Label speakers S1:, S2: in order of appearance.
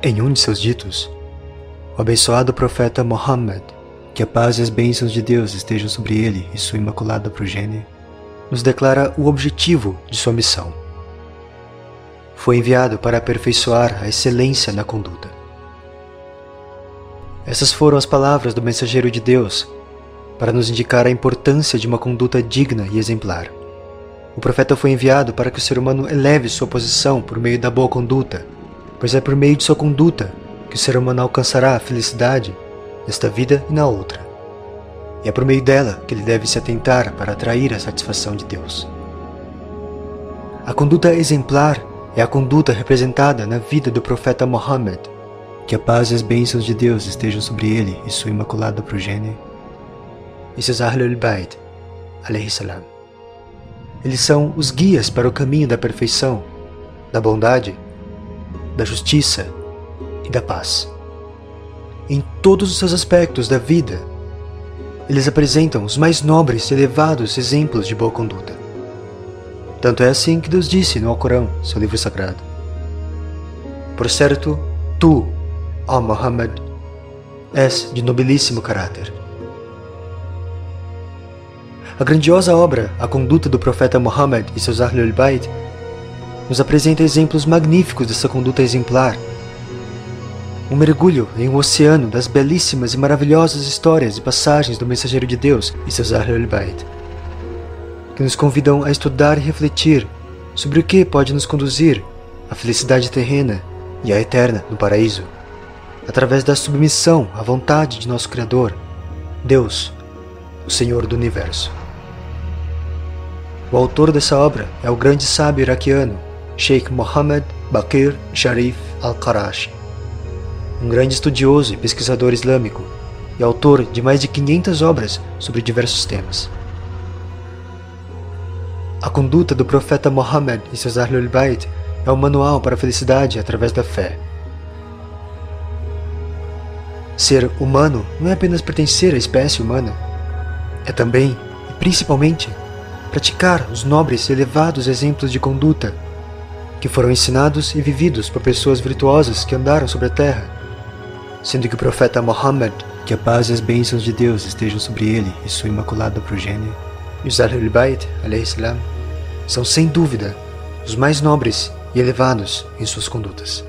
S1: Em um de seus ditos, o abençoado profeta Muhammad, que a paz e as bênçãos de Deus estejam sobre ele e sua imaculada progênie, nos declara o objetivo de sua missão. Foi enviado para aperfeiçoar a excelência na conduta. Essas foram as palavras do mensageiro de Deus para nos indicar a importância de uma conduta digna e exemplar. O profeta foi enviado para que o ser humano eleve sua posição por meio da boa conduta, pois é por meio de sua conduta que o ser humano alcançará a felicidade nesta vida e na outra. E é por meio dela que ele deve se atentar para atrair a satisfação de Deus. A conduta exemplar é a conduta representada na vida do profeta Muhammad. Que a paz e as bênçãos de Deus estejam sobre ele e sua imaculada progênie. E seus Ahlul Bayt, salam. Eles são os guias para o caminho da perfeição, da bondade, da justiça e da paz. Em todos os seus aspectos da vida, eles apresentam os mais nobres e elevados exemplos de boa conduta. Tanto é assim que Deus disse no Alcorão, seu livro sagrado: Por certo, tu, ó Muhammad, és de nobilíssimo caráter. A grandiosa obra A Conduta do Profeta Muhammad e seus Ahlul Bayt nos apresenta exemplos magníficos dessa conduta exemplar um mergulho em um oceano das belíssimas e maravilhosas histórias e passagens do Mensageiro de Deus e seus Ahlul que nos convidam a estudar e refletir sobre o que pode nos conduzir à felicidade terrena e à eterna no paraíso, através da submissão à vontade de nosso Criador, Deus, o Senhor do Universo. O autor dessa obra é o grande sábio iraquiano Sheikh Mohammed Bakir Sharif al-Qarashi um grande estudioso e pesquisador islâmico e autor de mais de 500 obras sobre diversos temas. A conduta do profeta Muhammad e seus Ahlul Bayt é um manual para a felicidade através da fé. Ser humano não é apenas pertencer à espécie humana, é também, e principalmente, praticar os nobres e elevados exemplos de conduta que foram ensinados e vividos por pessoas virtuosas que andaram sobre a terra sendo que o profeta Muhammad, que a paz e as bênçãos de Deus estejam sobre ele e sua imaculada progênie, e os Ahlul Bayt, salam, são sem dúvida os mais nobres e elevados em suas condutas.